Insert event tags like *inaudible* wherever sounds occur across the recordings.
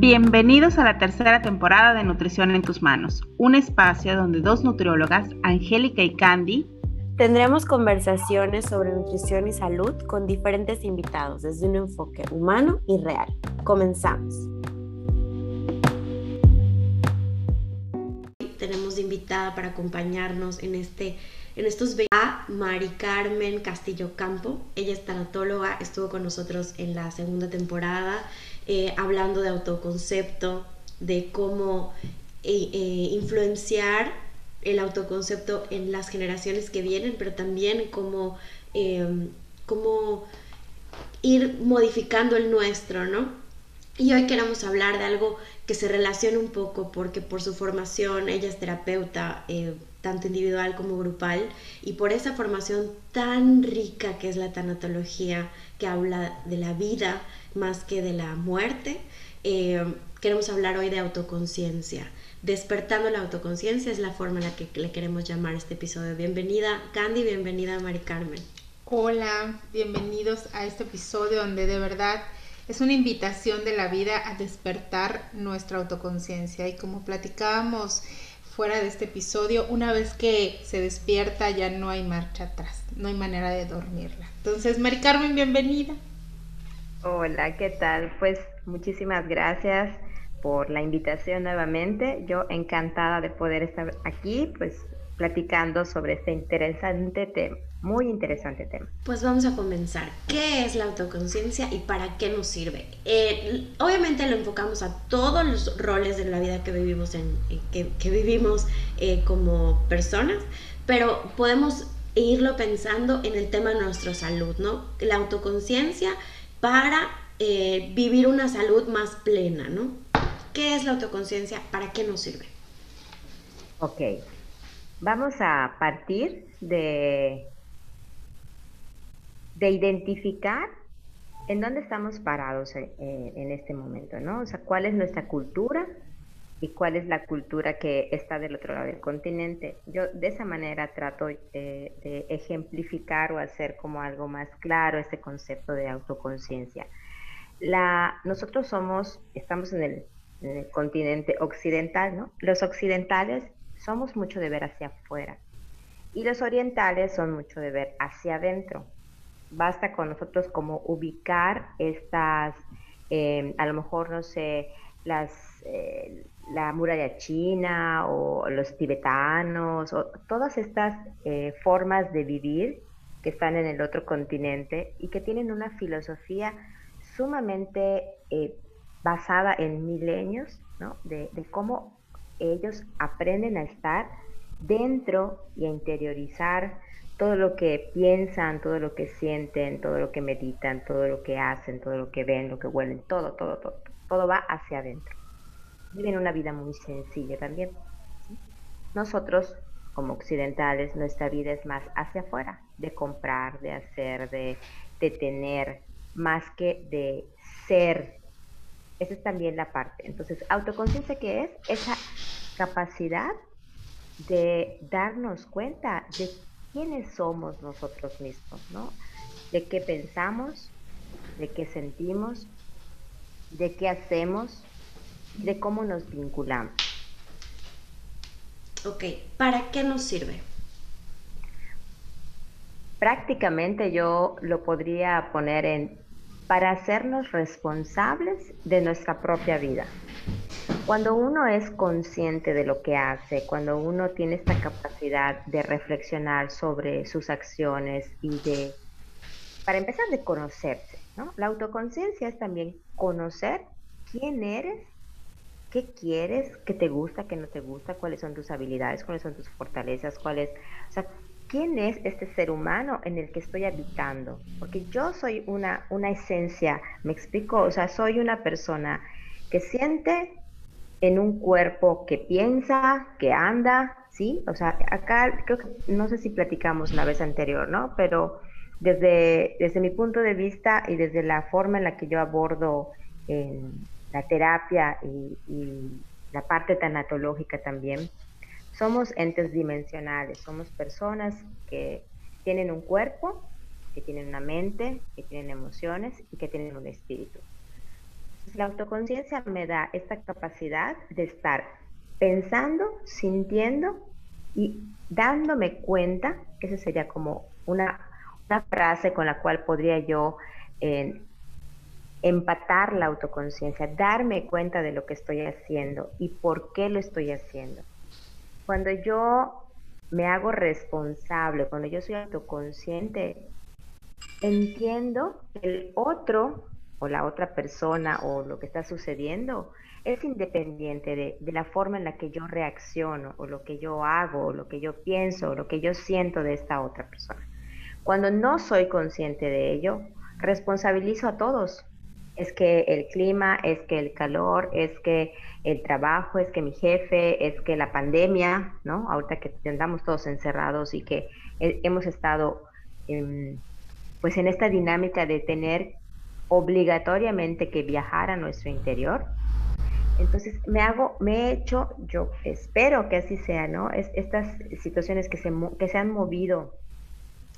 Bienvenidos a la tercera temporada de Nutrición en tus manos, un espacio donde dos nutriólogas, Angélica y Candy, tendremos conversaciones sobre nutrición y salud con diferentes invitados desde un enfoque humano y real. Comenzamos. Tenemos invitada para acompañarnos en este en estos a Mari Carmen Castillo Campo. Ella es tanatóloga, estuvo con nosotros en la segunda temporada eh, hablando de autoconcepto, de cómo eh, eh, influenciar el autoconcepto en las generaciones que vienen, pero también cómo, cómo ir modificando el nuestro, ¿no? Y hoy queremos hablar de algo que se relaciona un poco porque por su formación, ella es terapeuta, tanto individual como grupal, y por esa formación tan rica que es la tanatología, que habla de la vida más que de la muerte, eh, queremos hablar hoy de autoconciencia. Despertando la autoconciencia es la forma en la que le queremos llamar este episodio. Bienvenida Candy, bienvenida Mari Carmen. Hola, bienvenidos a este episodio donde de verdad es una invitación de la vida a despertar nuestra autoconciencia y como platicábamos fuera de este episodio, una vez que se despierta ya no hay marcha atrás, no hay manera de dormirla. Entonces, Mari Carmen, bienvenida. Hola, ¿qué tal? Pues muchísimas gracias por la invitación nuevamente. Yo encantada de poder estar aquí, pues platicando sobre este interesante tema, muy interesante tema. Pues vamos a comenzar. ¿Qué es la autoconciencia y para qué nos sirve? Eh, obviamente lo enfocamos a todos los roles de la vida que vivimos, en, que, vivimos eh, como personas, pero podemos irlo pensando en el tema de nuestra salud, ¿no? La autoconciencia para eh, vivir una salud más plena, ¿no? ¿Qué es la autoconciencia? ¿Para qué nos sirve? Ok, Vamos a partir de, de identificar en dónde estamos parados eh, en, este momento, ¿no? O sea, cuál es nuestra cultura y cuál es la cultura que está del otro lado del continente. Yo de esa manera trato de, de ejemplificar o hacer como algo más claro este concepto de autoconciencia. Nosotros somos, estamos en el, en el continente occidental, ¿no? Los occidentales somos mucho de ver hacia afuera y los orientales son mucho de ver hacia adentro. Basta con nosotros como ubicar estas, em, a lo mejor, no sé, las, eh, la muralla china o los tibetanos o todas estas eh, formas de vivir que están en el otro continente y que tienen una filosofía sumamente eh, basada en milenios, ¿no? De, de cómo ellos aprenden a estar dentro y a interiorizar todo lo que piensan, todo lo que sienten, todo lo que meditan, todo lo que hacen, todo lo que ven, lo que huelen, todo, todo, todo, todo va hacia adentro. Viven una vida muy sencilla también. Nosotros, como occidentales, nuestra vida es más hacia afuera, de comprar, de hacer, de, de tener, más que de ser esa es también la parte. Entonces, autoconciencia, ¿qué es? Esa capacidad de darnos cuenta de quiénes somos nosotros mismos, ¿no? De qué pensamos, de qué sentimos, de qué hacemos, de cómo nos vinculamos. Ok, ¿para qué nos sirve? Prácticamente yo lo podría poner en para hacernos responsables de nuestra propia vida. Cuando uno es consciente de lo que hace, cuando uno tiene esta capacidad de reflexionar sobre sus acciones y de, para empezar, de conocerse, ¿no? La autoconciencia es también conocer quién eres, qué quieres, qué te gusta, qué no te gusta, cuáles son tus habilidades, cuáles son tus fortalezas, cuáles, o sea, quién es este ser humano en el que estoy habitando. Porque yo soy una, una esencia, me explico, o sea, soy una persona que siente en un cuerpo que piensa, que anda, ¿sí? O sea, acá creo que, no sé si platicamos la vez anterior, ¿no? Pero desde, desde mi punto de vista y desde la forma en la que yo abordo la terapia y la parte tanatológica también, somos entes dimensionales, somos personas que tienen un cuerpo, que tienen una mente, que tienen emociones y que tienen un espíritu. La autoconciencia me da esta capacidad de estar pensando, sintiendo y dándome cuenta, esa sería como una, frase con la cual podría yo eh, empatar la autoconciencia, darme cuenta de lo que estoy haciendo y por qué lo estoy haciendo. Cuando yo me hago responsable, cuando yo soy autoconsciente, entiendo que el otro o la otra persona o lo que está sucediendo es independiente de, la forma en la que yo reacciono o lo que yo hago o lo que yo pienso o lo que yo siento de esta otra persona. Cuando no soy consciente de ello, responsabilizo a todos. Es que el clima, es que el calor, es que el trabajo, es que mi jefe, es que la pandemia, ¿no? Ahorita que andamos todos encerrados y que hemos estado pues en esta dinámica de tener obligatoriamente que viajar a nuestro interior. Entonces me hago, me he hecho, yo espero que así sea, ¿no? Es, estas situaciones que se, que se han movido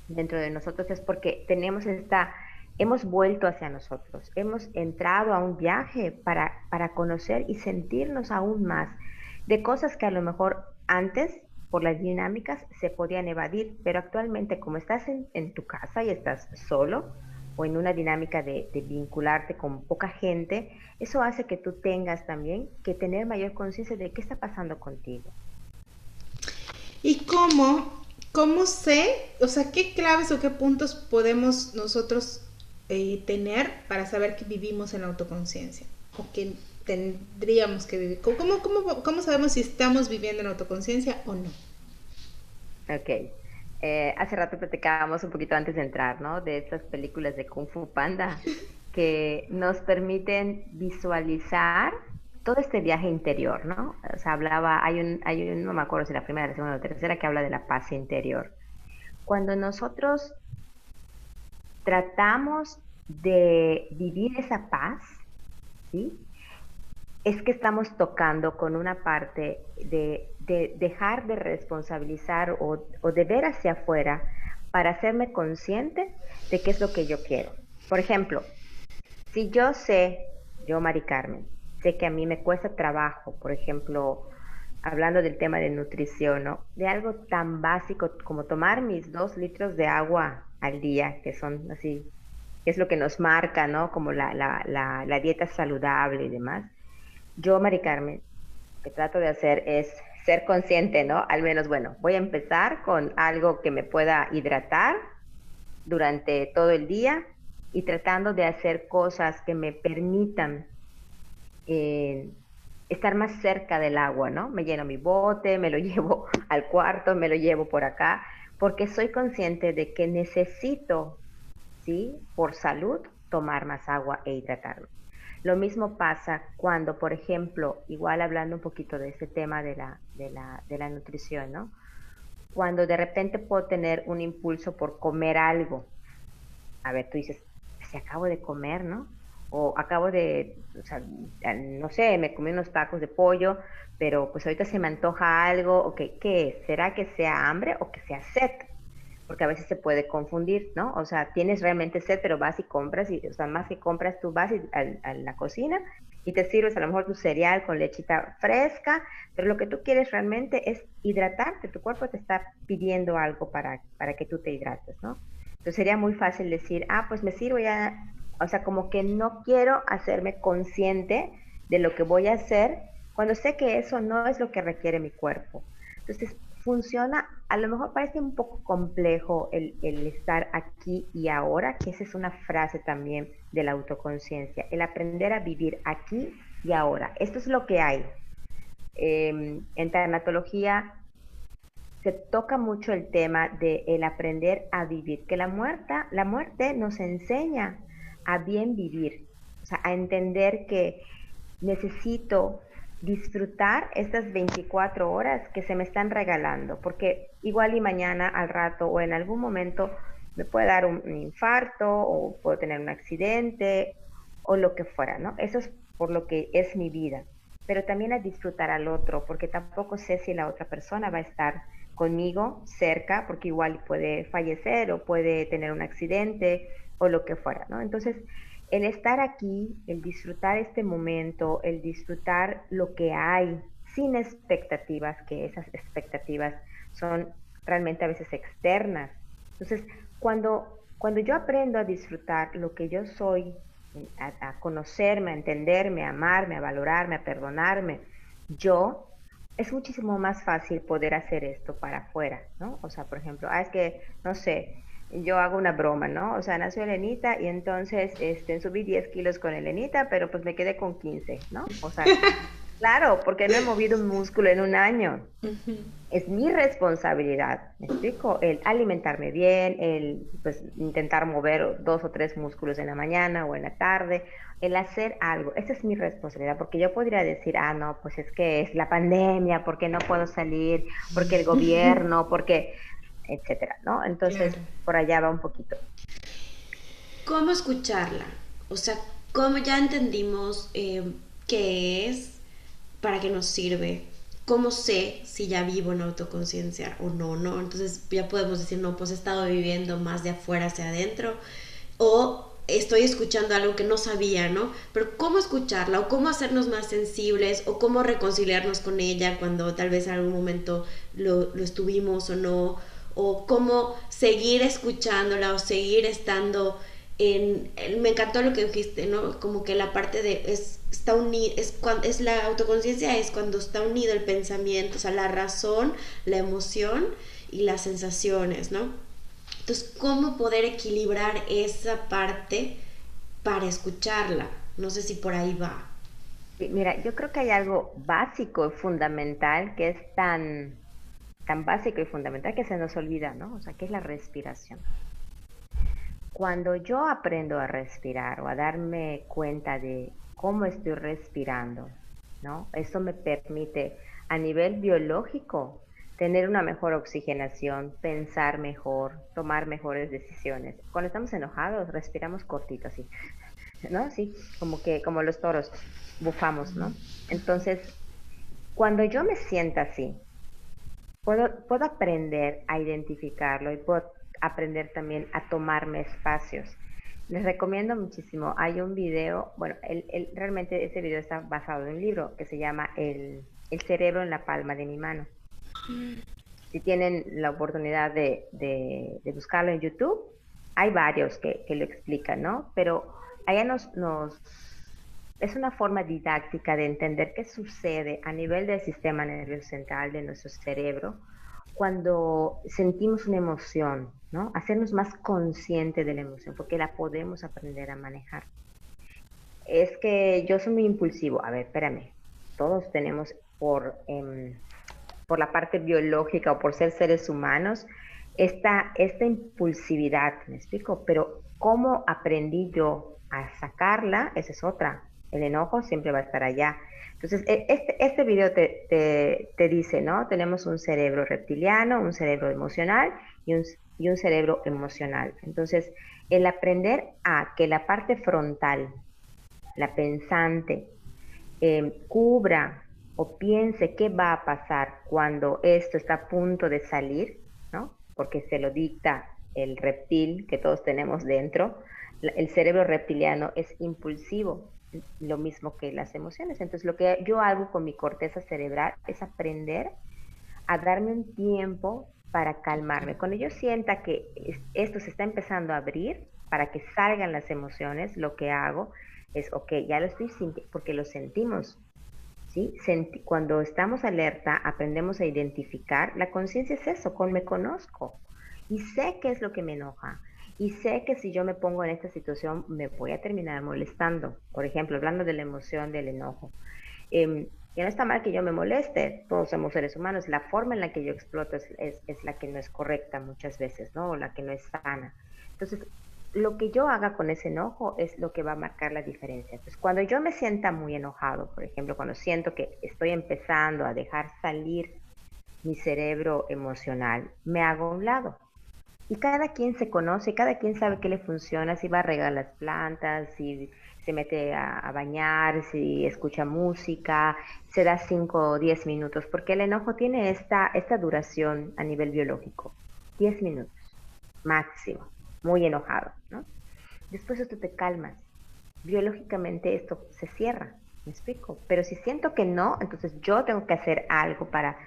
dentro de nosotros es porque tenemos esta hemos vuelto hacia nosotros, hemos entrado a un viaje para, para conocer y sentirnos aún más de cosas que a lo mejor antes, por las dinámicas, se podían evadir, pero actualmente como estás en, tu casa y estás solo o en una dinámica de, de, vincularte con poca gente, eso hace que tú tengas también que tener mayor conciencia de qué está pasando contigo. ¿Y cómo, cómo sé, o sea, qué claves o qué puntos podemos nosotros eh, tener para saber que vivimos en autoconciencia o que tendríamos que vivir. ¿Cómo, cómo, cómo sabemos si estamos viviendo en autoconciencia o no? Ok. Eh, hace rato platicábamos un poquito antes de entrar, ¿no? De estas películas de Kung Fu Panda *laughs* que nos permiten visualizar todo este viaje interior, ¿no? O sea, hablaba, hay un, hay un, no me acuerdo si la primera, la segunda o la tercera, que habla de la paz interior. Cuando nosotros tratamos de vivir esa paz, ¿sí? Es que estamos tocando con una parte de, dejar de responsabilizar o, de ver hacia afuera para hacerme consciente de qué es lo que yo quiero. Por ejemplo, si yo sé, yo Mari Carmen, sé que a mí me cuesta trabajo, por ejemplo, hablando del tema de nutrición, ¿no? de algo tan básico como tomar mis dos litros de agua al día, que son así, que es lo que nos marca, ¿no? Como la, dieta saludable y demás. Yo, Mari Carmen, lo que trato de hacer es ser consciente, ¿no? Al menos, bueno, voy a empezar con algo que me pueda hidratar durante todo el día y tratando de hacer cosas que me permitan eh, estar más cerca del agua, ¿no? Me lleno mi bote, me lo *laughs* llevo al cuarto, me lo llevo por acá porque soy consciente de que necesito, ¿sí? Por salud, tomar más agua e hidratarme. Lo mismo pasa cuando, por ejemplo, igual hablando un poquito de este tema de la, de la, de la nutrición, ¿no? Cuando de repente puedo tener un impulso por comer algo. A ver, tú dices, si acabo de comer, ¿no? O acabo de, o sea, no sé, me comí unos tacos de pollo, pero pues ahorita se me antoja algo, o ¿qué? ¿Será que sea hambre o que sea sed? Porque a veces se puede confundir, ¿no? O sea, tienes realmente sed, pero vas y compras, y, o sea, más que compras, tú vas a, la cocina y te sirves a lo mejor tu cereal con lechita fresca, pero lo que tú quieres realmente es hidratarte, tu cuerpo te está pidiendo algo para, para que tú te hidrates, ¿no? Entonces sería muy fácil decir, ah, pues me sirvo ya, o sea, como que no quiero hacerme consciente de lo que voy a hacer cuando sé que eso no es lo que requiere mi cuerpo. Entonces, funciona, a lo mejor parece un poco complejo el, estar aquí y ahora, que esa es una frase también de la autoconciencia, el aprender a vivir aquí y ahora. Esto es lo que hay. Em, en tanatología se toca mucho el tema de el aprender a vivir, que la muerte, la muerte nos enseña a bien vivir, o sea, a entender que necesito disfrutar estas 24 horas que se me están regalando, porque igual y mañana al rato o en algún momento me puede dar un, infarto o puedo tener un accidente o lo que fuera, ¿no? Eso es por lo que es mi vida, pero también a disfrutar al otro, porque tampoco sé si la otra persona va a estar conmigo cerca, porque igual puede fallecer o puede tener un accidente o lo que fuera, ¿no? Entonces, el estar aquí, el disfrutar este momento, el disfrutar lo que hay sin expectativas, que esas expectativas son realmente a veces externas. Entonces, cuando, cuando yo aprendo a disfrutar lo que yo soy, a, conocerme, a entenderme, a amarme, a valorarme, a perdonarme, yo, es muchísimo más fácil poder hacer esto para afuera, ¿no? O sea, por ejemplo, ah, es que, no sé, yo hago una broma, ¿no? O sea, nació Elenita y entonces este, subí 10 kilos con Elenita, pero pues me quedé con 15, ¿no? O sea, *laughs* claro, porque no he movido un músculo en un año. Es mi responsabilidad, ¿me explico? El alimentarme bien, el pues intentar mover dos o tres músculos en la mañana o en la tarde, el hacer algo. Esa es mi responsabilidad, porque yo podría decir, ah, no, pues es que es la pandemia, porque no puedo salir, porque el *laughs* gobierno, porque etcétera, ¿no? Entonces, por allá va un poquito. ¿Cómo escucharla? O sea, ¿cómo ya entendimos eh, qué es, para qué nos sirve? ¿Cómo sé si ya vivo en autoconciencia o no, no? Entonces ya podemos decir, no, pues he estado viviendo más de afuera hacia adentro o estoy escuchando algo que no sabía, ¿no? Pero cómo escucharla o cómo hacernos más sensibles o cómo reconciliarnos con ella cuando tal vez en algún momento lo, lo estuvimos o no o cómo seguir escuchándola o seguir estando en, me encantó lo que dijiste, ¿no? Como que la parte de es está unido es cuando es la autoconciencia es cuando está unido el pensamiento, o sea, la razón, la emoción y las sensaciones, ¿no? Entonces, ¿cómo poder equilibrar esa parte para escucharla? No sé si por ahí va. Mira, yo creo que hay algo básico, fundamental, que es tan tan básico y fundamental que se nos olvida, ¿no? O sea, que es la respiración. Cuando yo aprendo a respirar o a darme cuenta de cómo estoy respirando, ¿no? Eso me permite a nivel biológico tener una mejor oxigenación, pensar mejor, tomar mejores decisiones. Cuando estamos enojados, respiramos cortito así, ¿no? Sí, como que como los toros bufamos, ¿no? Entonces, cuando yo me siento así, puedo, puedo aprender a identificarlo y puedo aprender también a tomarme espacios. Les recomiendo muchísimo. Hay un video, bueno, el, realmente ese video está basado en un libro que se llama El, cerebro en la palma de mi mano. Si tienen la oportunidad de, de, buscarlo en YouTube, hay varios que, que, lo explican, ¿no? Pero allá nos, nos es una forma didáctica de entender qué sucede a nivel del sistema nervioso central de nuestro cerebro cuando sentimos una emoción, ¿no? Hacernos más consciente de la emoción, porque la podemos aprender a manejar. Es que yo soy muy impulsivo. A ver, espérame. Todos tenemos por, em, por la parte biológica o por ser seres humanos esta, esta impulsividad, ¿me explico? Pero cómo aprendí yo a sacarla, esa es otra el enojo siempre va a estar allá. Entonces, e, este, este video te, te, dice, ¿no? Tenemos un cerebro reptiliano, un cerebro emocional y un, y un cerebro emocional. Entonces, el aprender a que la parte frontal, la pensante, em, cubra o piense qué va a pasar cuando esto está a punto de salir, ¿no? Porque se lo dicta el reptil que todos tenemos dentro. El cerebro reptiliano es impulsivo, lo mismo que las emociones. Entonces, lo que yo hago con mi corteza cerebral es aprender a darme un tiempo para calmarme. Cuando yo sienta que esto se está empezando a abrir, para que salgan las emociones, lo que hago es, ok, ya lo estoy sintiendo, porque lo sentimos. ¿sí? cuando estamos alerta, aprendemos a identificar. La conciencia es eso, con me conozco y sé qué es lo que me enoja y sé que si yo me pongo en esta situación me voy a terminar molestando. Por ejemplo, hablando de la emoción del enojo. Eh, no está mal que yo me moleste, todos somos seres humanos, la forma en la que yo exploto es, es, la que no es correcta muchas veces, ¿no? O la que no es sana. Entonces, lo que yo haga con ese enojo es lo que va a marcar la diferencia. Entonces, cuando yo me sienta muy enojado, por ejemplo, cuando siento que estoy empezando a dejar salir mi cerebro emocional, me hago a un lado y cada quien se conoce, cada quien sabe qué le funciona, si va a regar las plantas, si se mete a, bañar, si escucha música, se da 5 o 10 minutos, porque el enojo tiene esta, esta duración a nivel biológico, 10 minutos máximo, muy enojado, ¿no? Después tú te calmas biológicamente esto se cierra, ¿me explico? Pero si siento que no, entonces yo tengo que hacer algo para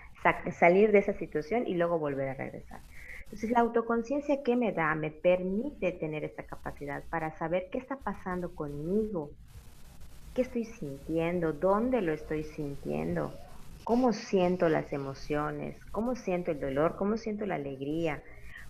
salir de esa situación y luego volver a regresar. Entonces la autoconciencia que me da me permite tener esta capacidad para saber qué está pasando conmigo, qué estoy sintiendo, dónde lo estoy sintiendo, cómo siento las emociones, cómo siento el dolor, cómo siento la alegría,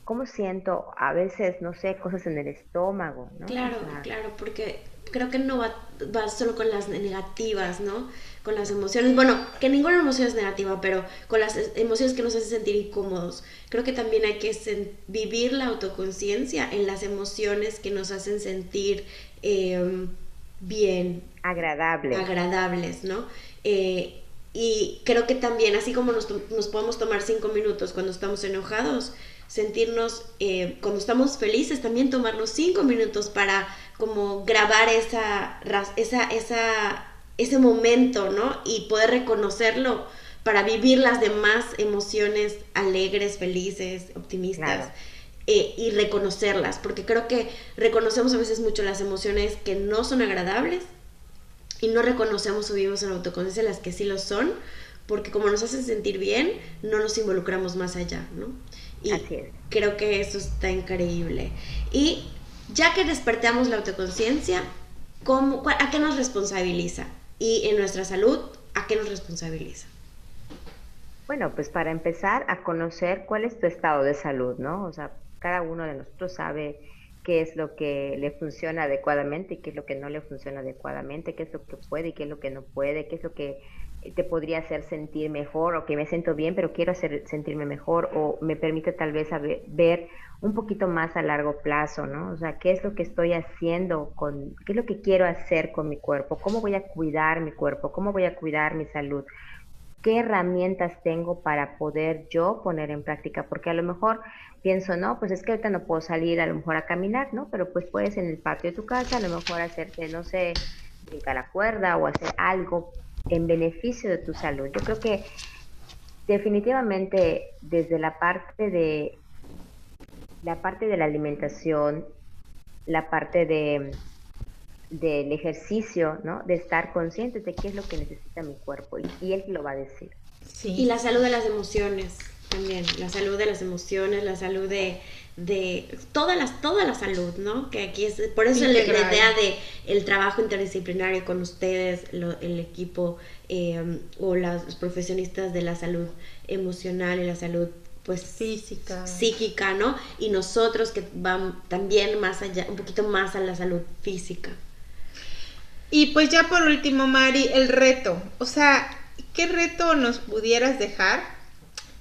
cómo siento a veces, no sé, cosas en el estómago, ¿no? Claro, claro, porque creo que no va, va, solo con las negativas, ¿no? Con las emociones, bueno, que ninguna emoción es negativa, pero con las emociones que nos hacen sentir incómodos. Creo que también hay que vivir la autoconciencia en las emociones que nos hacen sentir em, bien. Agradables. Agradables, ¿no? Eh, y creo que también, así como nos, nos podemos tomar cinco minutos cuando estamos enojados, sentirnos, eh, cuando estamos felices, también tomarnos cinco minutos para como grabar esa, esa, esa, ese momento, ¿no? Y poder reconocerlo para vivir las demás emociones alegres, felices, optimistas. Eh, y reconocerlas, porque creo que reconocemos a veces mucho las emociones que no son agradables y no reconocemos o vivimos en autoconciencia las que sí lo son, porque como nos hacen sentir bien, no nos involucramos más allá, ¿no? Y creo que eso está increíble. Y ya que despertamos la autoconciencia, ¿a qué nos responsabiliza? Y en nuestra salud, ¿a qué nos responsabiliza? Bueno, pues para empezar a conocer cuál es tu estado de salud, ¿no? O sea, cada uno de nosotros sabe qué es lo que le funciona adecuadamente y qué es lo que no le funciona adecuadamente, qué es lo que puede y qué es lo que no puede, qué es lo que te podría hacer sentir mejor o que me siento bien, pero quiero hacer sentirme mejor o me permite tal vez ver un poquito más a largo plazo, ¿no? O sea, ¿qué es lo que estoy haciendo con, qué es lo que quiero hacer con mi cuerpo? ¿Cómo voy a cuidar mi cuerpo? ¿Cómo voy a cuidar mi salud? ¿Qué herramientas tengo para poder yo poner en práctica? Porque a lo mejor pienso, no, pues es que ahorita no puedo salir a lo mejor a caminar, ¿no? Pero pues puedes en el patio de tu casa a lo mejor hacerte, no sé, brincar la cuerda o hacer algo en beneficio de tu salud. Yo creo que definitivamente desde la parte de la parte de la alimentación, la parte de del ejercicio, ¿no? De estar conscientes de qué es lo que necesita mi cuerpo y, él lo va a decir. Y la salud de las emociones también, la salud de las emociones, la salud de, de toda, las, toda la salud, ¿no? Que aquí es, por eso la, idea de el trabajo interdisciplinario con ustedes, el equipo eh, o las, los profesionistas de la salud emocional y la salud pues física. psíquica no y nosotros que van también más allá un poquito más a la salud física. Y pues ya por último Mari el reto. O sea qué reto nos pudieras dejar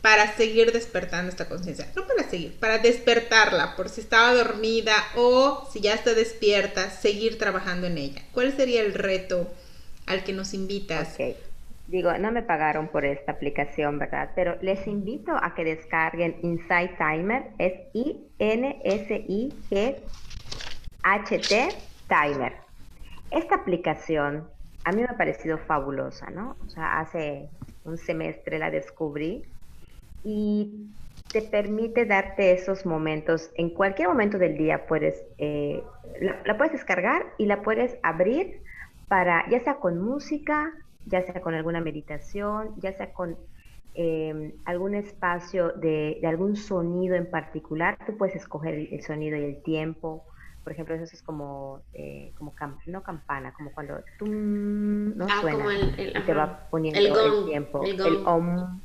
para seguir despertando esta conciencia. No para seguir, para despertarla, por si estaba dormida o si ya está despierta, seguir trabajando en ella. ¿Cuál sería el reto al que nos invitas? Ok. Digo, no me pagaron por esta aplicación, ¿verdad? Pero les invito a que descarguen Insight Timer, es I-N-S-I-G-H-T Timer. Esta aplicación a mí me ha parecido fabulosa, ¿no? O sea, hace un semestre la descubrí y te permite darte esos momentos. En cualquier momento del día puedes, eh, la, puedes descargar y la puedes abrir para, ya sea con música, ya sea con alguna meditación, ya sea con em, algún espacio de, algún sonido en particular. Tú puedes escoger el, sonido y el tiempo. Por ejemplo, eso es como, eh, como no campana, como cuando tú no ah, suena y te va poniendo el, tiempo. El, el om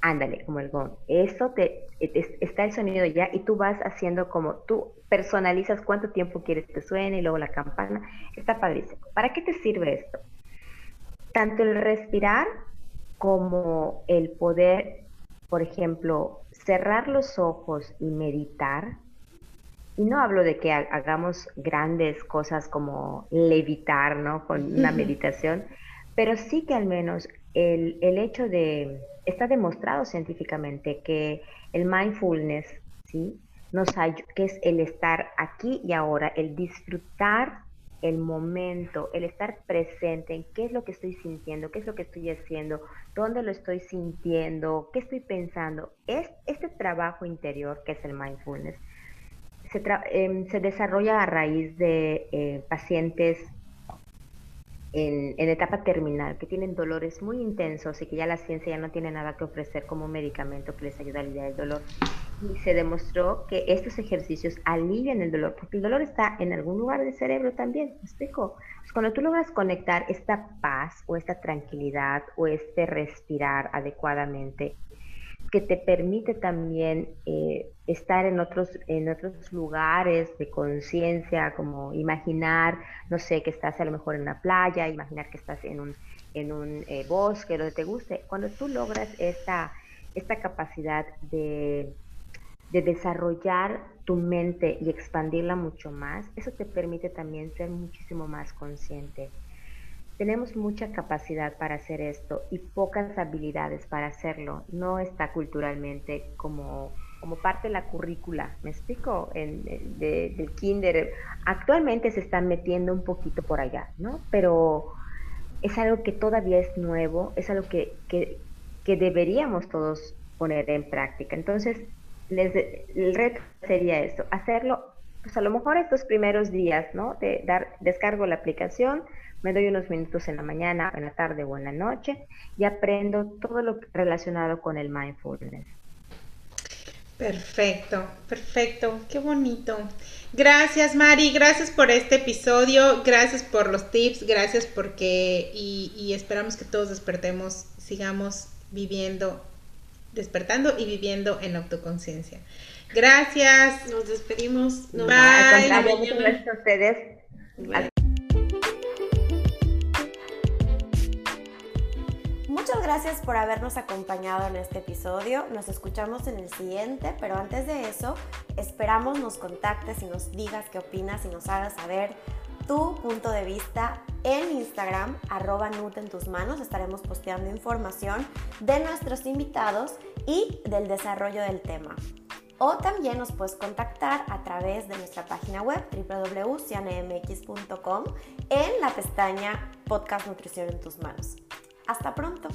Ándale, como el gong. Eso te, está el sonido ya y tú vas haciendo como tú personalizas cuánto tiempo quieres que suene y luego la campana. Está padrísimo. ¿Para qué te sirve esto? Tanto el respirar como el poder, por ejemplo, cerrar los ojos y meditar. Y no hablo de que hagamos grandes cosas como levitar, ¿no? Con una meditación, pero sí que al menos el, el hecho de está demostrado científicamente que el mindfulness, ¿sí? Nos que es el estar aquí y ahora, el disfrutar el momento, el estar presente en qué es lo que estoy sintiendo, qué es lo que estoy haciendo, dónde lo estoy sintiendo, qué estoy pensando. Es este trabajo interior que es el mindfulness em, se, desarrolla a raíz de eh, pacientes en, etapa terminal que tienen dolores muy intensos y que ya la ciencia ya no tiene nada que ofrecer como medicamento que les ayude a aliviar el dolor. Y se demostró que estos ejercicios alivian el dolor, porque el dolor está en algún lugar del cerebro también. ¿Me explico? Pues cuando tú logras conectar esta paz o esta tranquilidad o este respirar adecuadamente, que te permite también eh, estar en otros, en otros lugares de conciencia, como imaginar, no sé, que estás a lo mejor en una playa, imaginar que estás en un, en un eh, bosque, donde te guste. Cuando tú logras esta, esta capacidad de, de desarrollar tu mente y expandirla mucho más, eso te permite también ser muchísimo más consciente tenemos mucha capacidad para hacer esto y pocas habilidades para hacerlo. No está culturalmente como, como parte de la currícula, ¿me explico? En, del kinder. Actualmente se están metiendo un poquito por allá, ¿no? Pero es algo que todavía es nuevo, es algo que, que, que deberíamos todos poner en práctica. Entonces, les, el reto sería esto, hacerlo, pues a lo mejor estos primeros días, ¿no? De dar, descargo la aplicación, me doy unos minutos en la mañana, en la tarde o en la noche y aprendo todo lo relacionado con el mindfulness. Perfecto, perfecto, qué bonito. Gracias Mari, gracias por este episodio, gracias por los tips, gracias porque y, y esperamos que todos despertemos, sigamos viviendo, despertando y viviendo en autoconciencia. Gracias. Nos despedimos. Nos Bye. Gracias a ustedes. Muchas gracias por habernos acompañado en este episodio. Nos escuchamos en el siguiente, pero antes de eso, esperamos nos contactes y nos digas qué opinas y nos hagas saber tu punto de vista en Instagram, arroba. Estaremos posteando información de nuestros invitados y del desarrollo del tema. O también nos puedes contactar a través de nuestra página web www.cianemx.com en la pestaña Podcast Nutrición en tus manos. Hasta pronto.